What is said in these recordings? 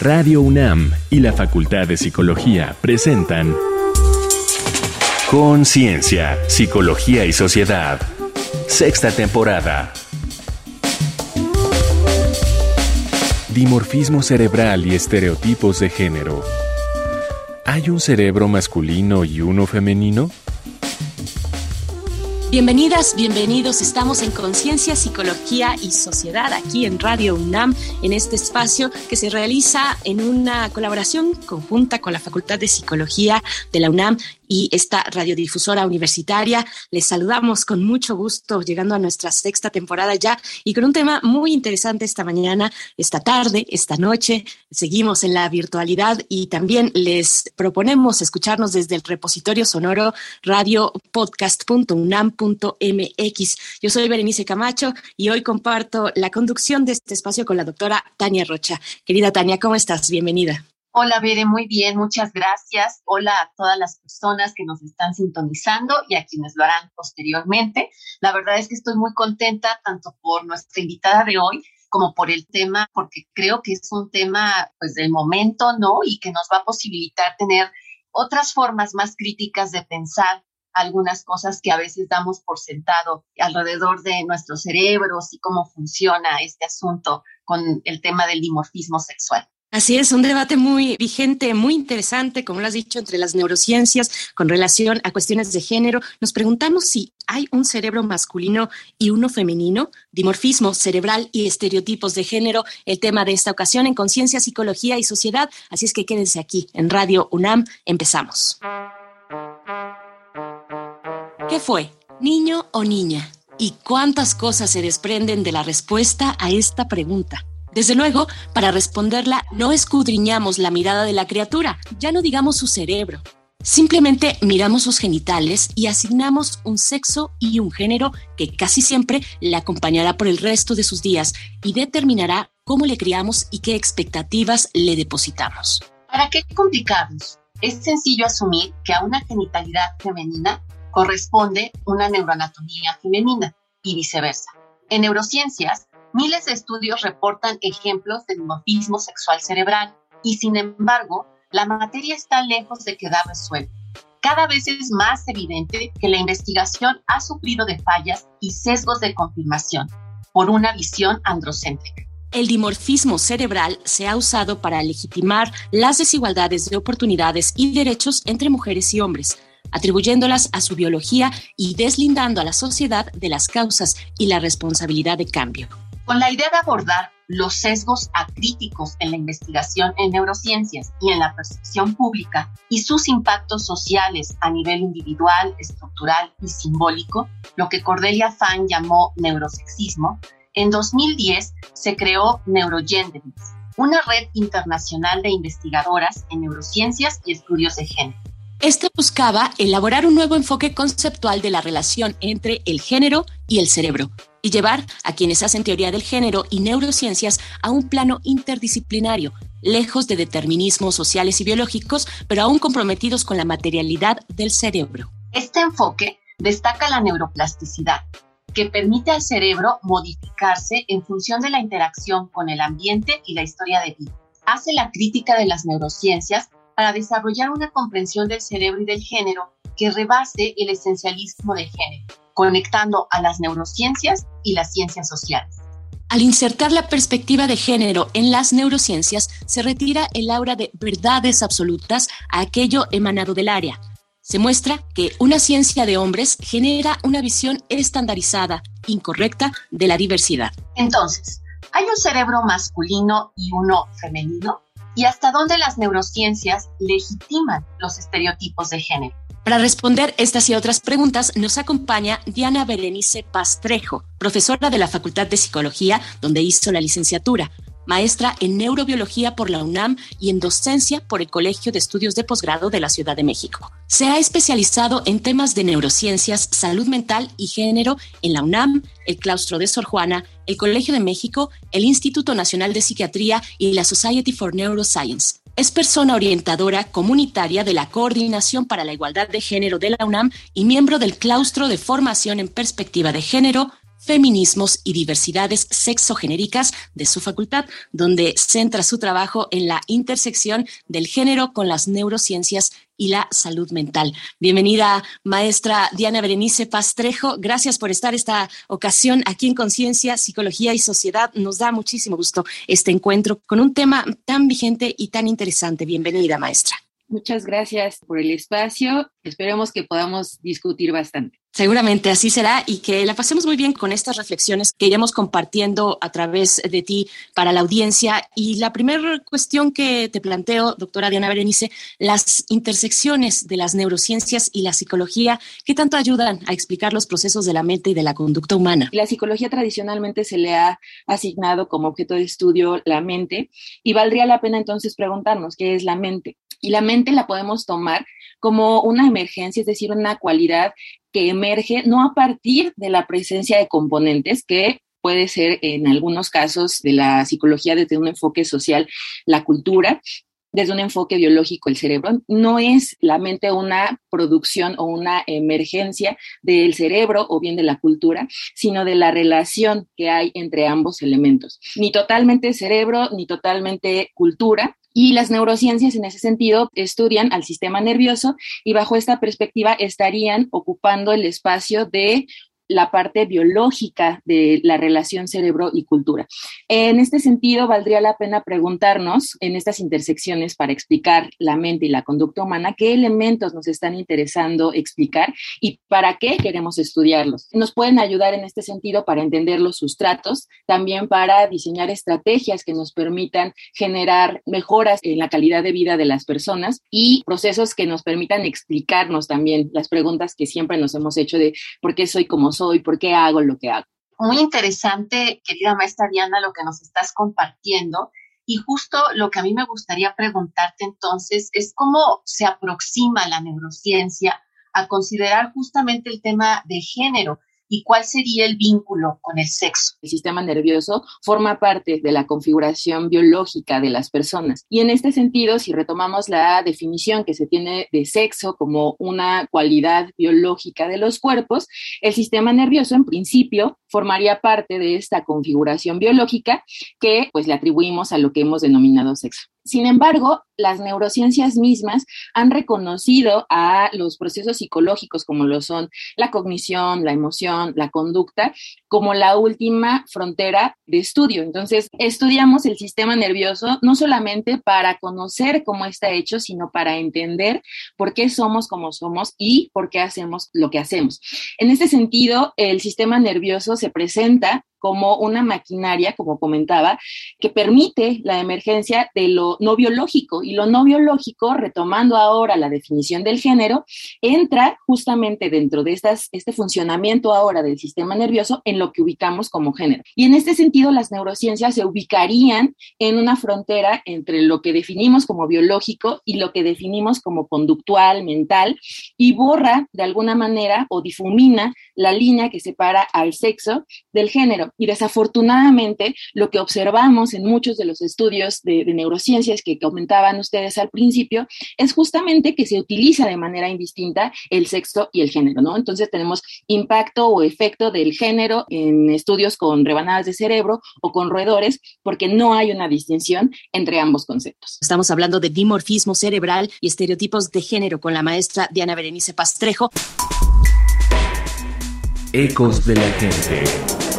Radio UNAM y la Facultad de Psicología presentan Conciencia, Psicología y Sociedad. Sexta temporada. Dimorfismo cerebral y estereotipos de género. ¿Hay un cerebro masculino y uno femenino? Bienvenidas, bienvenidos. Estamos en Conciencia, Psicología y Sociedad aquí en Radio UNAM, en este espacio que se realiza en una colaboración conjunta con la Facultad de Psicología de la UNAM y esta radiodifusora universitaria. Les saludamos con mucho gusto llegando a nuestra sexta temporada ya y con un tema muy interesante esta mañana, esta tarde, esta noche. Seguimos en la virtualidad y también les proponemos escucharnos desde el repositorio sonoro radiopodcast.unam.mx. Yo soy Berenice Camacho y hoy comparto la conducción de este espacio con la doctora Tania Rocha. Querida Tania, ¿cómo estás? Bienvenida. Hola, Bere, muy bien, muchas gracias. Hola a todas las personas que nos están sintonizando y a quienes lo harán posteriormente. La verdad es que estoy muy contenta tanto por nuestra invitada de hoy como por el tema, porque creo que es un tema pues del momento, ¿no? Y que nos va a posibilitar tener otras formas más críticas de pensar algunas cosas que a veces damos por sentado alrededor de nuestros cerebros y cómo funciona este asunto con el tema del dimorfismo sexual. Así es, un debate muy vigente, muy interesante, como lo has dicho, entre las neurociencias con relación a cuestiones de género. Nos preguntamos si hay un cerebro masculino y uno femenino, dimorfismo cerebral y estereotipos de género, el tema de esta ocasión en Conciencia, Psicología y Sociedad. Así es que quédense aquí en Radio UNAM. Empezamos. ¿Qué fue? ¿Niño o niña? ¿Y cuántas cosas se desprenden de la respuesta a esta pregunta? Desde luego, para responderla no escudriñamos la mirada de la criatura, ya no digamos su cerebro. Simplemente miramos sus genitales y asignamos un sexo y un género que casi siempre le acompañará por el resto de sus días y determinará cómo le criamos y qué expectativas le depositamos. ¿Para qué complicarnos? Es sencillo asumir que a una genitalidad femenina corresponde una neuroanatomía femenina y viceversa. En neurociencias, Miles de estudios reportan ejemplos de dimorfismo sexual cerebral y sin embargo, la materia está lejos de quedar resuelta. Cada vez es más evidente que la investigación ha sufrido de fallas y sesgos de confirmación por una visión androcéntrica. El dimorfismo cerebral se ha usado para legitimar las desigualdades de oportunidades y derechos entre mujeres y hombres, atribuyéndolas a su biología y deslindando a la sociedad de las causas y la responsabilidad de cambio con la idea de abordar los sesgos acríticos en la investigación en neurociencias y en la percepción pública y sus impactos sociales a nivel individual, estructural y simbólico, lo que Cordelia Fan llamó neurosexismo, en 2010 se creó Neurogenderings, una red internacional de investigadoras en neurociencias y estudios de género. Este buscaba elaborar un nuevo enfoque conceptual de la relación entre el género y el cerebro, y llevar a quienes hacen teoría del género y neurociencias a un plano interdisciplinario, lejos de determinismos sociales y biológicos, pero aún comprometidos con la materialidad del cerebro. Este enfoque destaca la neuroplasticidad, que permite al cerebro modificarse en función de la interacción con el ambiente y la historia de vida. Hace la crítica de las neurociencias para desarrollar una comprensión del cerebro y del género que rebase el esencialismo del género conectando a las neurociencias y las ciencias sociales. Al insertar la perspectiva de género en las neurociencias, se retira el aura de verdades absolutas a aquello emanado del área. Se muestra que una ciencia de hombres genera una visión estandarizada, incorrecta, de la diversidad. Entonces, ¿hay un cerebro masculino y uno femenino? ¿Y hasta dónde las neurociencias legitiman los estereotipos de género? Para responder estas y otras preguntas nos acompaña Diana Berenice Pastrejo, profesora de la Facultad de Psicología, donde hizo la licenciatura, maestra en neurobiología por la UNAM y en docencia por el Colegio de Estudios de Posgrado de la Ciudad de México. Se ha especializado en temas de neurociencias, salud mental y género en la UNAM, el Claustro de Sor Juana, el Colegio de México, el Instituto Nacional de Psiquiatría y la Society for Neuroscience. Es persona orientadora comunitaria de la Coordinación para la Igualdad de Género de la UNAM y miembro del claustro de formación en perspectiva de género, Feminismos y Diversidades Sexogenéricas de su facultad, donde centra su trabajo en la intersección del género con las neurociencias y la salud mental. Bienvenida, maestra Diana Berenice Pastrejo. Gracias por estar esta ocasión aquí en Conciencia, Psicología y Sociedad. Nos da muchísimo gusto este encuentro con un tema tan vigente y tan interesante. Bienvenida, maestra. Muchas gracias por el espacio. Esperemos que podamos discutir bastante. Seguramente así será y que la pasemos muy bien con estas reflexiones que iremos compartiendo a través de ti para la audiencia. Y la primera cuestión que te planteo, doctora Diana Berenice, las intersecciones de las neurociencias y la psicología, ¿qué tanto ayudan a explicar los procesos de la mente y de la conducta humana? La psicología tradicionalmente se le ha asignado como objeto de estudio la mente y valdría la pena entonces preguntarnos qué es la mente. Y la mente la podemos tomar como una emergencia, es decir, una cualidad que emerge no a partir de la presencia de componentes que puede ser en algunos casos de la psicología desde un enfoque social, la cultura, desde un enfoque biológico el cerebro. No es la mente una producción o una emergencia del cerebro o bien de la cultura, sino de la relación que hay entre ambos elementos. Ni totalmente cerebro, ni totalmente cultura, y las neurociencias en ese sentido estudian al sistema nervioso y bajo esta perspectiva estarían ocupando el espacio de la parte biológica de la relación cerebro y cultura. En este sentido, valdría la pena preguntarnos en estas intersecciones para explicar la mente y la conducta humana, qué elementos nos están interesando explicar y para qué queremos estudiarlos. Nos pueden ayudar en este sentido para entender los sustratos, también para diseñar estrategias que nos permitan generar mejoras en la calidad de vida de las personas y procesos que nos permitan explicarnos también las preguntas que siempre nos hemos hecho de por qué soy como soy, por qué hago lo que hago. Muy interesante, querida maestra Diana, lo que nos estás compartiendo. Y justo lo que a mí me gustaría preguntarte entonces es cómo se aproxima la neurociencia a considerar justamente el tema de género y cuál sería el vínculo con el sexo. El sistema nervioso forma parte de la configuración biológica de las personas. Y en este sentido, si retomamos la definición que se tiene de sexo como una cualidad biológica de los cuerpos, el sistema nervioso en principio formaría parte de esta configuración biológica que pues le atribuimos a lo que hemos denominado sexo. Sin embargo, las neurociencias mismas han reconocido a los procesos psicológicos como lo son la cognición, la emoción, la conducta, como la última frontera de estudio. Entonces, estudiamos el sistema nervioso no solamente para conocer cómo está hecho, sino para entender por qué somos como somos y por qué hacemos lo que hacemos. En este sentido, el sistema nervioso se presenta como una maquinaria, como comentaba, que permite la emergencia de lo no biológico. Y lo no biológico, retomando ahora la definición del género, entra justamente dentro de estas, este funcionamiento ahora del sistema nervioso en lo que ubicamos como género. Y en este sentido, las neurociencias se ubicarían en una frontera entre lo que definimos como biológico y lo que definimos como conductual, mental, y borra de alguna manera o difumina la línea que separa al sexo del género. Y desafortunadamente, lo que observamos en muchos de los estudios de, neurociencias que comentaban ustedes al principio es justamente que se utiliza de manera indistinta el sexo y el género, ¿no? Entonces tenemos impacto o efecto del género en estudios con rebanadas de cerebro o con roedores, porque no hay una distinción entre ambos conceptos. Estamos hablando de dimorfismo cerebral y estereotipos de género con la maestra Diana Berenice Pastrejo. Ecos de la gente.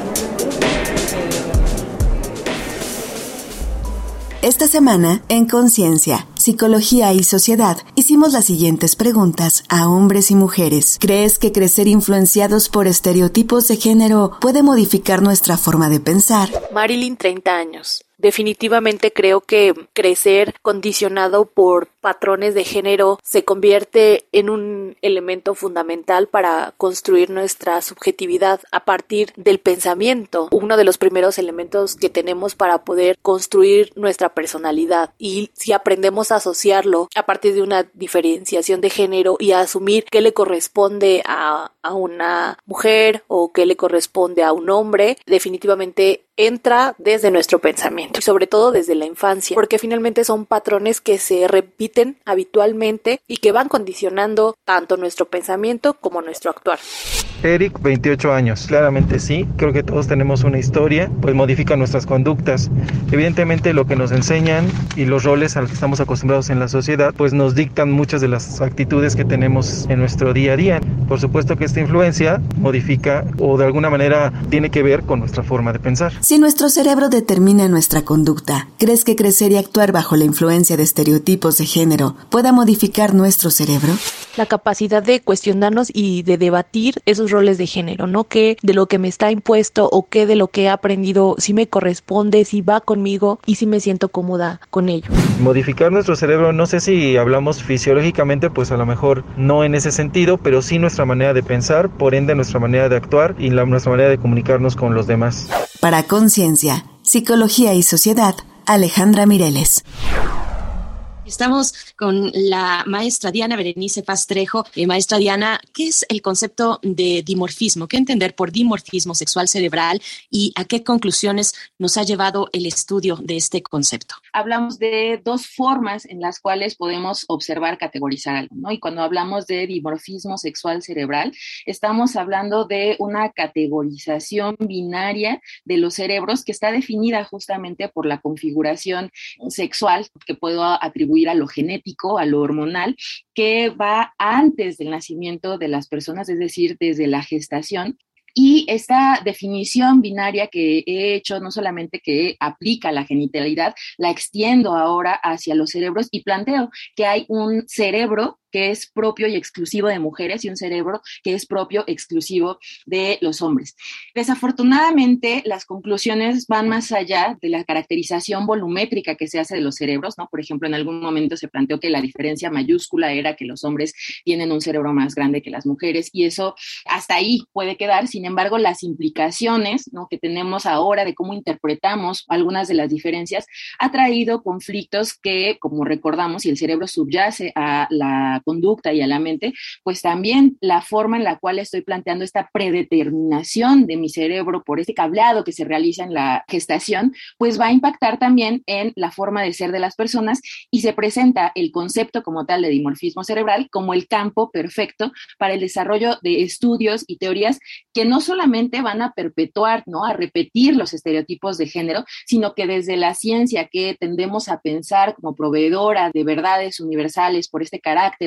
Esta semana, en Conciencia, Psicología y Sociedad, hicimos las siguientes preguntas a hombres y mujeres. ¿Crees que crecer influenciados por estereotipos de género puede modificar nuestra forma de pensar? Marilyn, 30 años definitivamente creo que crecer condicionado por patrones de género se convierte en un elemento fundamental para construir nuestra subjetividad a partir del pensamiento, uno de los primeros elementos que tenemos para poder construir nuestra personalidad. Y si aprendemos a asociarlo a partir de una diferenciación de género y a asumir qué le corresponde a, a una mujer o qué le corresponde a un hombre, definitivamente entra desde nuestro pensamiento y sobre todo desde la infancia, porque finalmente son patrones que se repiten habitualmente y que van condicionando tanto nuestro pensamiento como nuestro actuar. Eric, 28 años. Claramente sí, creo que todos tenemos una historia, pues modifica nuestras conductas. Evidentemente lo que nos enseñan y los roles a los que estamos acostumbrados en la sociedad, pues nos dictan muchas de las actitudes que tenemos en nuestro día a día. Por supuesto que esta influencia modifica o de alguna manera tiene que ver con nuestra forma de pensar. Si nuestro cerebro determina nuestra conducta, ¿crees que crecer y actuar bajo la influencia de estereotipos de género pueda modificar nuestro cerebro? La capacidad de cuestionarnos y de debatir esos roles de género, ¿no? Que de lo que me está impuesto o que de lo que he aprendido si me corresponde, si va conmigo y si me siento cómoda con ello. Modificar nuestro cerebro, no sé si hablamos fisiológicamente, pues a lo mejor no en ese sentido, pero sí nuestra manera de pensar, por ende nuestra manera de actuar y la, nuestra manera de comunicarnos con los demás. Para Conciencia, Psicología y Sociedad, Alejandra Mireles. Estamos con la maestra Diana Berenice Pastrejo. Eh, maestra Diana, ¿qué es el concepto de dimorfismo? ¿Qué entender por dimorfismo sexual cerebral y a qué conclusiones nos ha llevado el estudio de este concepto? Hablamos de dos formas en las cuales podemos observar, categorizar algo, ¿no? Y cuando hablamos de dimorfismo sexual cerebral, estamos hablando de una categorización binaria de los cerebros que está definida justamente por la configuración sexual que puedo atribuir a lo genético, a lo hormonal, que va antes del nacimiento de las personas, es decir, desde la gestación, y esta definición binaria que he hecho, no solamente que aplica la genitalidad, la extiendo ahora hacia los cerebros y planteo que hay un cerebro que es propio y exclusivo de mujeres y un cerebro que es propio exclusivo de los hombres. Desafortunadamente, las conclusiones van más allá de la caracterización volumétrica que se hace de los cerebros, ¿no? Por ejemplo, en algún momento se planteó que la diferencia mayúscula era que los hombres tienen un cerebro más grande que las mujeres y eso hasta ahí puede quedar. Sin embargo, las implicaciones ¿no? que tenemos ahora de cómo interpretamos algunas de las diferencias ha traído conflictos que, como recordamos, si el cerebro subyace a la conducta y a la mente, pues también la forma en la cual estoy planteando esta predeterminación de mi cerebro por este cableado que se realiza en la gestación, pues va a impactar también en la forma de ser de las personas y se presenta el concepto como tal de dimorfismo cerebral como el campo perfecto para el desarrollo de estudios y teorías que no solamente van a perpetuar, ¿no? A repetir los estereotipos de género, sino que desde la ciencia que tendemos a pensar como proveedora de verdades universales por este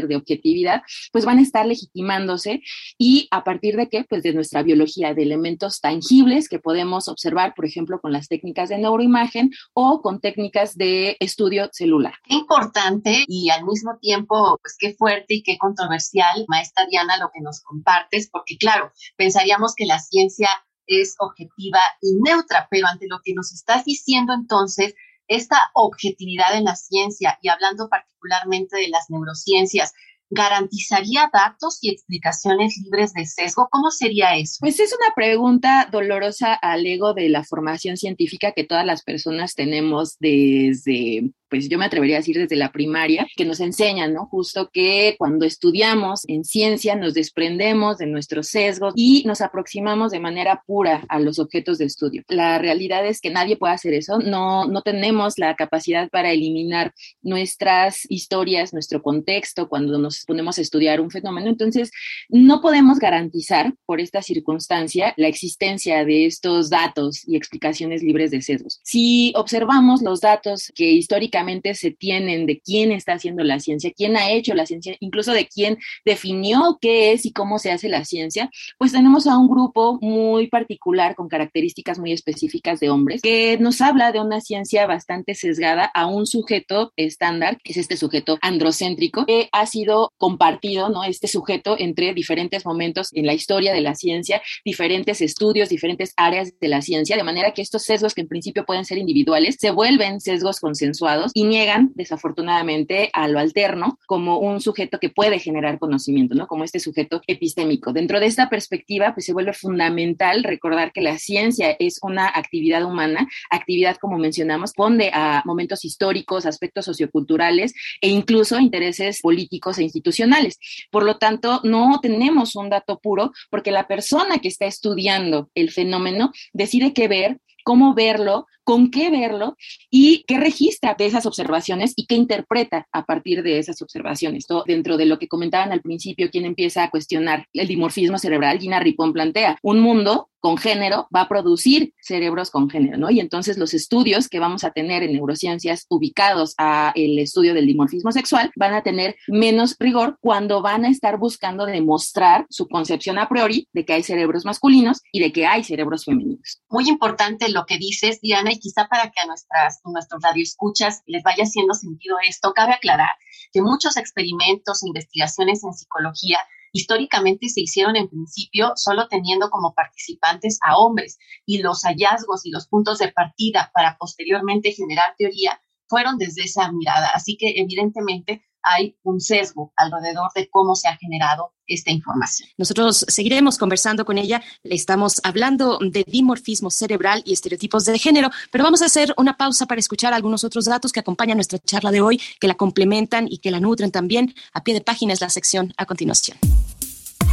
de objetividad, pues van a estar legitimándose y a partir de qué? Pues de nuestra biología, de elementos tangibles que podemos observar, por ejemplo, con las técnicas de neuroimagen o con técnicas de estudio celular. Qué importante y al mismo tiempo, pues qué fuerte y qué controversial, maestra Diana, lo que nos compartes, porque claro, pensaríamos que la ciencia es objetiva y neutra, pero ante lo que nos estás diciendo entonces, esta objetividad en la ciencia y hablando particularmente de las neurociencias, garantizaría datos y explicaciones libres de sesgo? ¿Cómo sería eso? Pues es una pregunta dolorosa al ego de la formación científica que todas las personas tenemos desde pues yo me atrevería a decir desde la primaria, que nos enseñan, ¿no? Justo que cuando estudiamos en ciencia nos desprendemos de nuestros sesgos y nos aproximamos de manera pura a los objetos de estudio. La realidad es que nadie puede hacer eso, no, no tenemos la capacidad para eliminar nuestras historias, nuestro contexto cuando nos ponemos a estudiar un fenómeno, entonces no podemos garantizar por esta circunstancia la existencia de estos datos y explicaciones libres de sesgos. Si observamos los datos que históricamente se tienen de quién está haciendo la ciencia, quién ha hecho la ciencia, incluso de quién definió qué es y cómo se hace la ciencia, pues tenemos a un grupo muy particular con características muy específicas de hombres que nos habla de una ciencia bastante sesgada a un sujeto estándar, que es este sujeto androcéntrico, que ha sido compartido, ¿no? Este sujeto entre diferentes momentos en la historia de la ciencia, diferentes estudios, diferentes áreas de la ciencia, de manera que estos sesgos que en principio pueden ser individuales se vuelven sesgos consensuados y niegan, desafortunadamente, a lo alterno como un sujeto que puede generar conocimiento, ¿no? Como este sujeto epistémico. Dentro de esta perspectiva, pues se vuelve fundamental recordar que la ciencia es una actividad humana, actividad, como mencionamos, ponde a momentos históricos, aspectos socioculturales e incluso intereses políticos e institucionales. Por lo tanto, no tenemos un dato puro porque la persona que está estudiando el fenómeno decide qué ver, cómo verlo, con qué verlo y qué registra de esas observaciones y qué interpreta a partir de esas observaciones. Todo dentro de lo que comentaban al principio, quien empieza a cuestionar el dimorfismo cerebral, Gina Ripón plantea un mundo con género va a producir cerebros con género, ¿no? Y entonces los estudios que vamos a tener en neurociencias ubicados a el estudio del dimorfismo sexual van a tener menos rigor cuando van a estar buscando demostrar su concepción a priori de que hay cerebros masculinos y de que hay cerebros femeninos. Muy importante lo que dices, Diana, y quizá para que a nuestras, nuestros radioescuchas les vaya haciendo sentido esto, cabe aclarar que muchos experimentos e investigaciones en psicología históricamente se hicieron en principio solo teniendo como participantes a hombres y los hallazgos y los puntos de partida para posteriormente generar teoría fueron desde esa mirada. Así que evidentemente hay un sesgo alrededor de cómo se ha generado esta información. Nosotros seguiremos conversando con ella. Le estamos hablando de dimorfismo cerebral y estereotipos de género, pero vamos a hacer una pausa para escuchar algunos otros datos que acompañan nuestra charla de hoy, que la complementan y que la nutren también. A pie de página es la sección a continuación.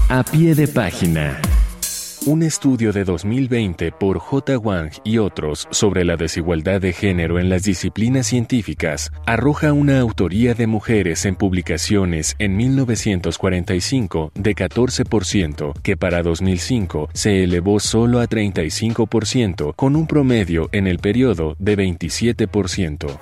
A pie de página. Un estudio de 2020 por J. Wang y otros sobre la desigualdad de género en las disciplinas científicas arroja una autoría de mujeres en publicaciones en 1945 de 14%, que para 2005 se elevó solo a 35%, con un promedio en el periodo de 27%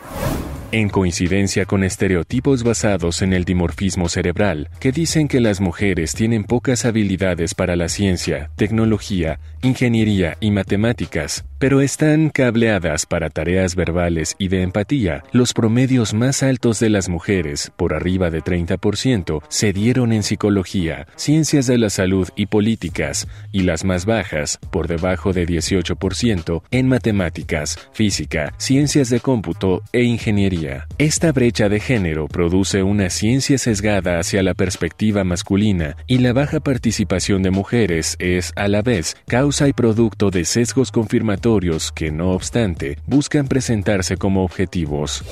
en coincidencia con estereotipos basados en el dimorfismo cerebral, que dicen que las mujeres tienen pocas habilidades para la ciencia, tecnología, ingeniería y matemáticas, pero están cableadas para tareas verbales y de empatía. Los promedios más altos de las mujeres, por arriba de 30%, se dieron en psicología, ciencias de la salud y políticas, y las más bajas, por debajo de 18%, en matemáticas, física, ciencias de cómputo e ingeniería. Esta brecha de género produce una ciencia sesgada hacia la perspectiva masculina y la baja participación de mujeres es, a la vez, causa y producto de sesgos confirmatorios que, no obstante, buscan presentarse como objetivos.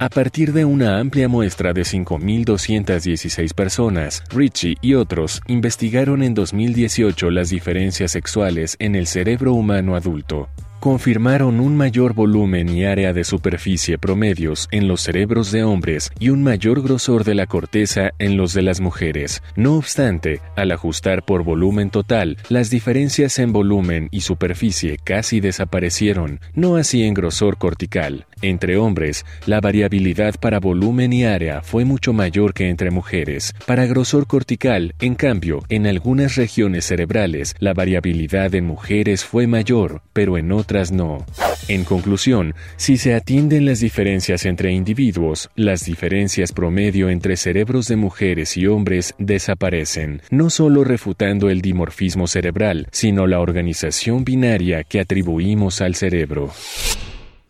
A partir de una amplia muestra de 5.216 personas, Ritchie y otros investigaron en 2018 las diferencias sexuales en el cerebro humano adulto confirmaron un mayor volumen y área de superficie promedios en los cerebros de hombres y un mayor grosor de la corteza en los de las mujeres. No obstante, al ajustar por volumen total, las diferencias en volumen y superficie casi desaparecieron, no así en grosor cortical. Entre hombres, la variabilidad para volumen y área fue mucho mayor que entre mujeres. Para grosor cortical, en cambio, en algunas regiones cerebrales, la variabilidad en mujeres fue mayor, pero en otras En conclusión, si se atienden las diferencias entre individuos, las diferencias promedio entre cerebros de mujeres y hombres desaparecen, no solo refutando el dimorfismo cerebral, sino la organización binaria que atribuimos al cerebro.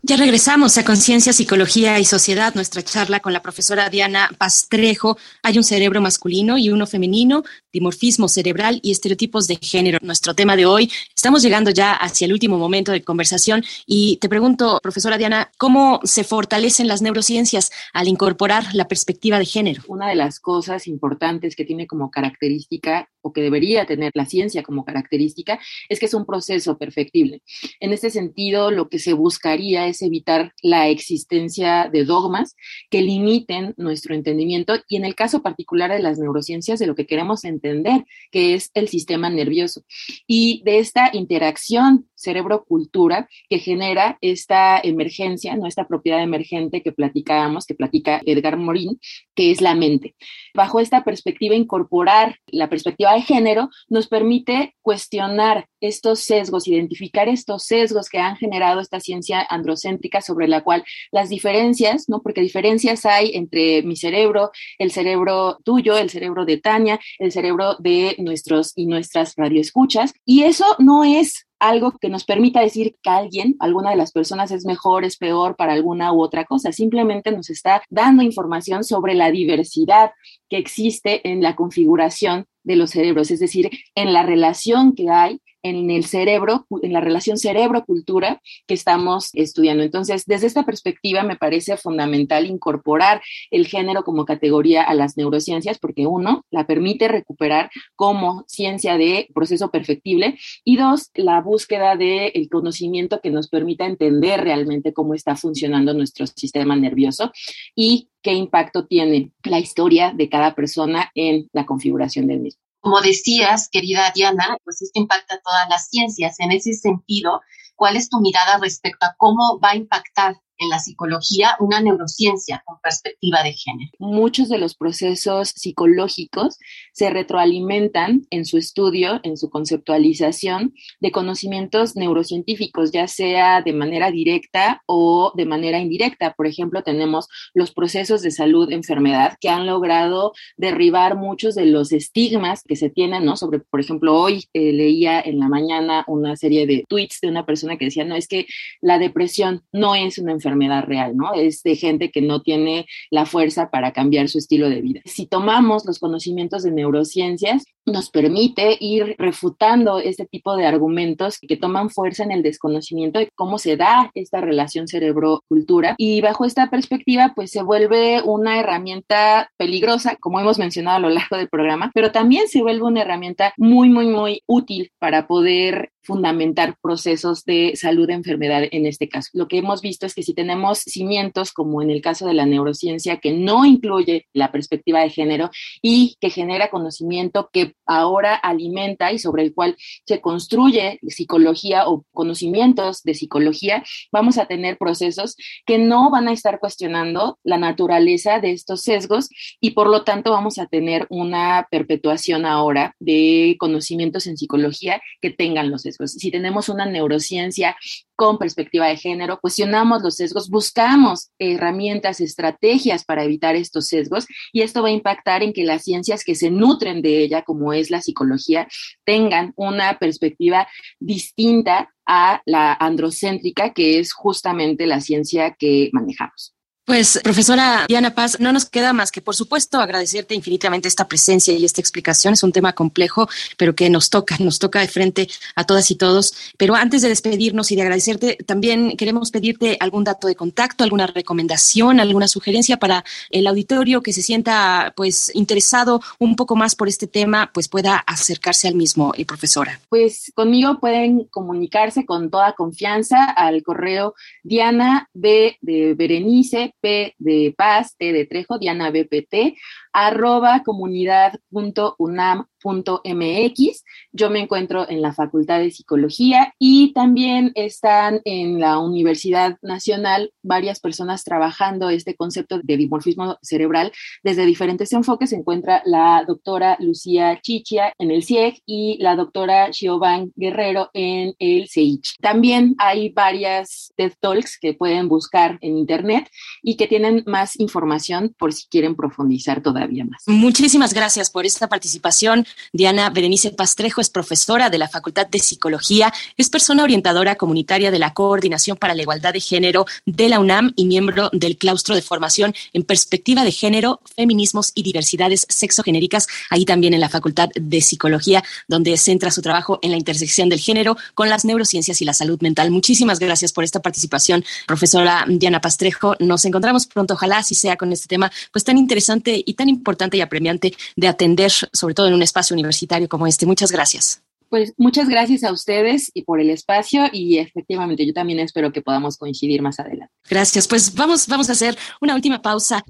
Ya regresamos a Conciencia, Psicología y Sociedad, nuestra charla con la profesora Diana Pastrejo. Hay un cerebro masculino y uno femenino, dimorfismo cerebral y estereotipos de género. Nuestro tema de hoy. Estamos llegando ya hacia el último momento de conversación y te pregunto, profesora Diana, ¿cómo se fortalecen las neurociencias al incorporar la perspectiva de género? Una de las cosas importantes que tiene como característica o que debería tener la ciencia como característica es que es un proceso perfectible. En este sentido, lo que se buscaría es evitar la existencia de dogmas que limiten nuestro entendimiento y en el caso particular de las neurociencias de lo que queremos entender, que es el sistema nervioso y de esta interacción cerebro-cultura que genera esta emergencia, ¿no? esta propiedad emergente que platicábamos, que platica Edgar Morin, que es la mente. Bajo esta perspectiva, incorporar la perspectiva de género nos permite cuestionar estos sesgos, identificar estos sesgos que han generado esta ciencia androcéntrica sobre la cual las diferencias, ¿no? Porque diferencias hay entre mi cerebro, el cerebro tuyo, el cerebro de Tania, el cerebro de nuestros y nuestras radioescuchas, y eso no es algo que nos permita decir que alguien, alguna de las personas es mejor, es peor para alguna u otra cosa. Simplemente nos está dando información sobre la diversidad que existe en la configuración de los cerebros, es decir, en la relación que hay en el cerebro, en la relación cerebro-cultura que estamos estudiando. Entonces, desde esta perspectiva me parece fundamental incorporar el género como categoría a las neurociencias porque uno, la permite recuperar como ciencia de proceso perfectible y dos, la búsqueda del el conocimiento que nos permita entender realmente cómo está funcionando nuestro sistema nervioso y qué impacto tiene la historia de cada persona en la configuración del mismo. Como decías, querida Diana, pues esto impacta a todas las ciencias. En ese sentido, ¿cuál es tu mirada respecto a cómo va a impactar en la psicología una neurociencia con perspectiva de género. Muchos de los procesos psicológicos se retroalimentan en su estudio, en su conceptualización de conocimientos neurocientíficos, ya sea de manera directa o de manera indirecta. Por ejemplo, tenemos los procesos de salud-enfermedad que han logrado derribar muchos de los estigmas que se tienen, ¿no? Sobre, por ejemplo, hoy eh, leía en la mañana una serie de tweets de una persona que decía, no, es que la depresión no es una enfermedad enfermedad real, ¿no? Es de gente que no tiene la fuerza para cambiar su estilo de vida. Si tomamos los conocimientos de neurociencias, nos permite ir refutando este tipo de argumentos que toman fuerza en el desconocimiento de cómo se da esta relación cerebro-cultura y bajo esta perspectiva pues se vuelve una herramienta peligrosa como hemos mencionado a lo largo del programa pero también se vuelve una herramienta muy muy muy útil para poder fundamentar procesos de salud de enfermedad en este caso. Lo que hemos visto es que si tenemos cimientos, como en el caso de la neurociencia, que no incluye la perspectiva de género y que genera conocimiento que ahora alimenta y sobre el cual se construye psicología o conocimientos de psicología, vamos a tener procesos que no van a estar cuestionando la naturaleza de estos sesgos y por lo tanto vamos a tener una perpetuación ahora de conocimientos en psicología que tengan los sesgos. Si tenemos una neurociencia con perspectiva de género, cuestionamos los sesgos, buscamos herramientas, estrategias para evitar estos sesgos y esto va a impactar en que las ciencias que se nutren de ella, como es la psicología, tengan una perspectiva distinta a la androcéntrica, que es justamente la ciencia que manejamos. Pues, profesora Diana Paz, no nos queda más que, por supuesto, agradecerte infinitamente esta presencia y esta explicación. Es un tema complejo, pero que nos toca, nos toca de frente a todas y todos. Pero antes de despedirnos y de agradecerte, también queremos pedirte algún dato de contacto, alguna recomendación, alguna sugerencia para el auditorio que se sienta, pues, interesado un poco más por este tema, pues pueda acercarse al mismo, eh, profesora. Pues conmigo pueden comunicarse con toda confianza al correo Diana B de Berenice P de Paz, T de Trejo, Diana BPT, arroba comunidad.unam mx. Yo me encuentro en la Facultad de Psicología y también están en la Universidad Nacional varias personas trabajando este concepto de dimorfismo cerebral desde diferentes enfoques. Se encuentra la doctora Lucía Chichia en el CIEG y la doctora Xiobán Guerrero en el CEICH. También hay varias TED Talks que pueden buscar en Internet y que tienen más información por si quieren profundizar todavía Muchísimas gracias por esta participación Diana Berenice Pastrejo es profesora de la Facultad de Psicología, es persona orientadora comunitaria de la Coordinación para la Igualdad de Género de la UNAM y miembro del claustro de formación en perspectiva de género, feminismos y diversidades sexogenéricas, ahí también en la Facultad de Psicología, donde centra su trabajo en la intersección del género con las neurociencias y la salud mental. Muchísimas gracias por esta participación, profesora Diana Pastrejo. Nos encontramos pronto, ojalá si sea con este tema pues tan interesante y tan importante y apremiante de atender, sobre todo en un espacio universitario como este. Muchas gracias. Pues muchas gracias a ustedes y por el espacio y efectivamente yo también espero que podamos coincidir más adelante. Gracias. Pues vamos, vamos a hacer una última pausa.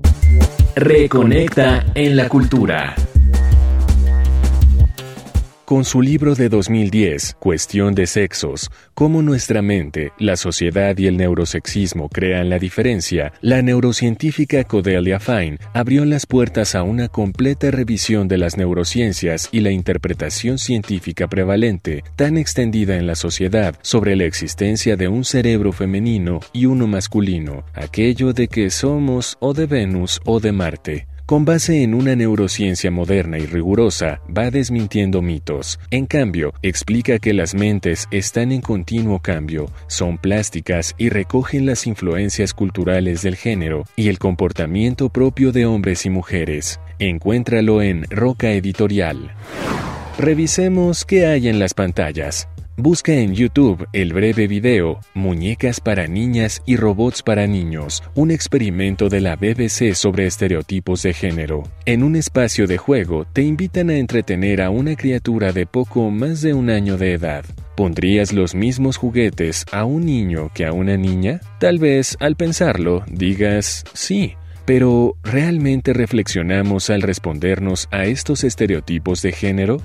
Reconecta en la cultura. Con su libro de 2010, Cuestión de Sexos, cómo nuestra mente, la sociedad y el neurosexismo crean la diferencia, la neurocientífica Cordelia Fine abrió las puertas a una completa revisión de las neurociencias y la interpretación científica prevalente, tan extendida en la sociedad, sobre la existencia de un cerebro femenino y uno masculino, aquello de que somos o de Venus o de Marte. Con base en una neurociencia moderna y rigurosa, va desmintiendo mitos. En cambio, explica que las mentes están en continuo cambio, son plásticas y recogen las influencias culturales del género y el comportamiento propio de hombres y mujeres. Encuéntralo en Roca Editorial. Revisemos qué hay en las pantallas. Busca en YouTube el breve video Muñecas para niñas y robots para niños, un experimento de la BBC sobre estereotipos de género. En un espacio de juego te invitan a entretener a una criatura de poco más de un año de edad. ¿Pondrías los mismos juguetes a un niño que a una niña? Tal vez al pensarlo digas sí. Pero, ¿realmente reflexionamos al respondernos a estos estereotipos de género?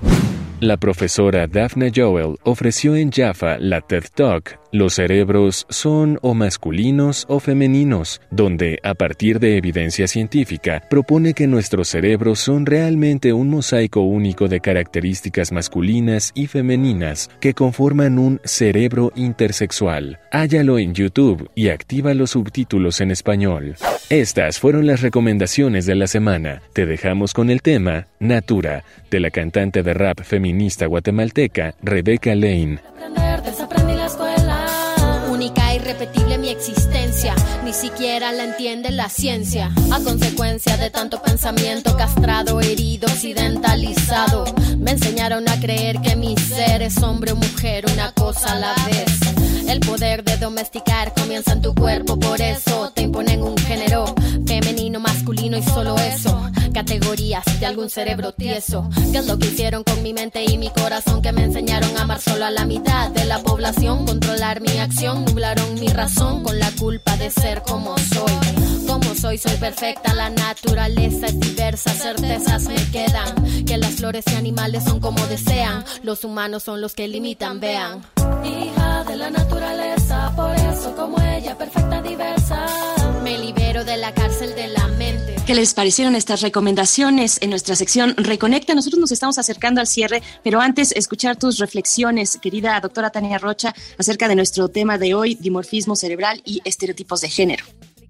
La profesora Daphne Joel ofreció en Jaffa la TED Talk Los cerebros son o masculinos o femeninos, donde, a partir de evidencia científica, propone que nuestros cerebros son realmente un mosaico único de características masculinas y femeninas que conforman un cerebro intersexual. Hállalo en YouTube y activa los subtítulos en español. Estas fueron las recomendaciones de la semana. Te dejamos con el tema Natura, de la cantante de rap feminista guatemalteca Rebecca Lane. Única e irrepetible mi existencia, ni siquiera la entiende la ciencia. A consecuencia de tanto pensamiento castrado, herido, occidentalizado, me enseñaron a creer que mi ser es hombre o mujer, una cosa a la vez. El poder de domesticar comienza en tu cuerpo, por eso te imponen un género femenino, masculino y solo eso. Categorías de algún cerebro tieso. ¿Qué es lo que hicieron con mi mente y mi corazón? Que me enseñaron a amar solo a la mitad de la población. Controlar mi acción, nublaron mi razón con la culpa de ser como soy. Como soy, soy perfecta, la naturaleza es diversa, certezas me quedan. Que las flores y animales son como desean, los humanos son los que limitan, vean. Hija de la naturaleza, por eso como ella, ¿Qué les parecieron estas recomendaciones en nuestra sección Reconecta? Nosotros nos estamos acercando al cierre, pero antes escuchar tus reflexiones, querida doctora Tania Rocha, acerca de nuestro tema de hoy, dimorfismo cerebral y estereotipos de género.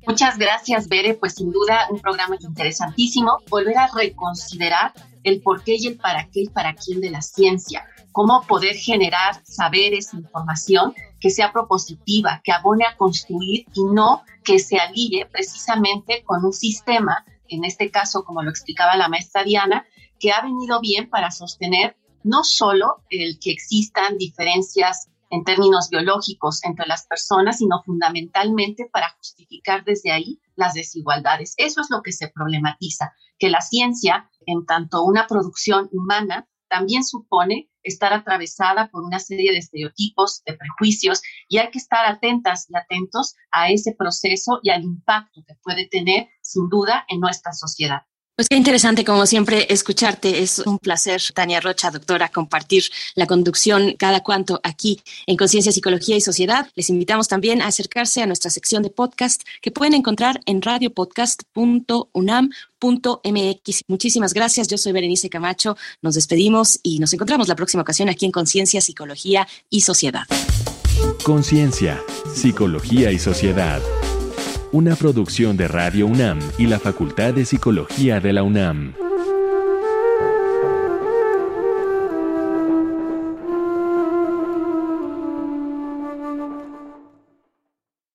Muchas gracias, Bere. Pues sin duda un programa interesantísimo. Volver a reconsiderar el por qué y el para qué y para quién de la ciencia. Cómo poder generar saberes, información que sea propositiva, que abone a construir y no que se alíe precisamente con un sistema, en este caso, como lo explicaba la maestra Diana, que ha venido bien para sostener no solo el que existan diferencias en términos biológicos entre las personas, sino fundamentalmente para justificar desde ahí las desigualdades. Eso es lo que se problematiza, que la ciencia, en tanto una producción humana, también supone estar atravesada por una serie de estereotipos, de prejuicios, y hay que estar atentas y atentos a ese proceso y al impacto que puede tener, sin duda, en nuestra sociedad. Pues qué interesante, como siempre, escucharte. Es un placer, Tania Rocha, doctora, compartir la conducción cada cuanto aquí en Conciencia, Psicología y Sociedad. Les invitamos también a acercarse a nuestra sección de podcast que pueden encontrar en radiopodcast.unam.mx. Muchísimas gracias. Yo soy Berenice Camacho. Nos despedimos y nos encontramos la próxima ocasión aquí en Conciencia, Psicología y Sociedad. Conciencia, Psicología y Sociedad una producción de Radio UNAM y la Facultad de Psicología de la UNAM.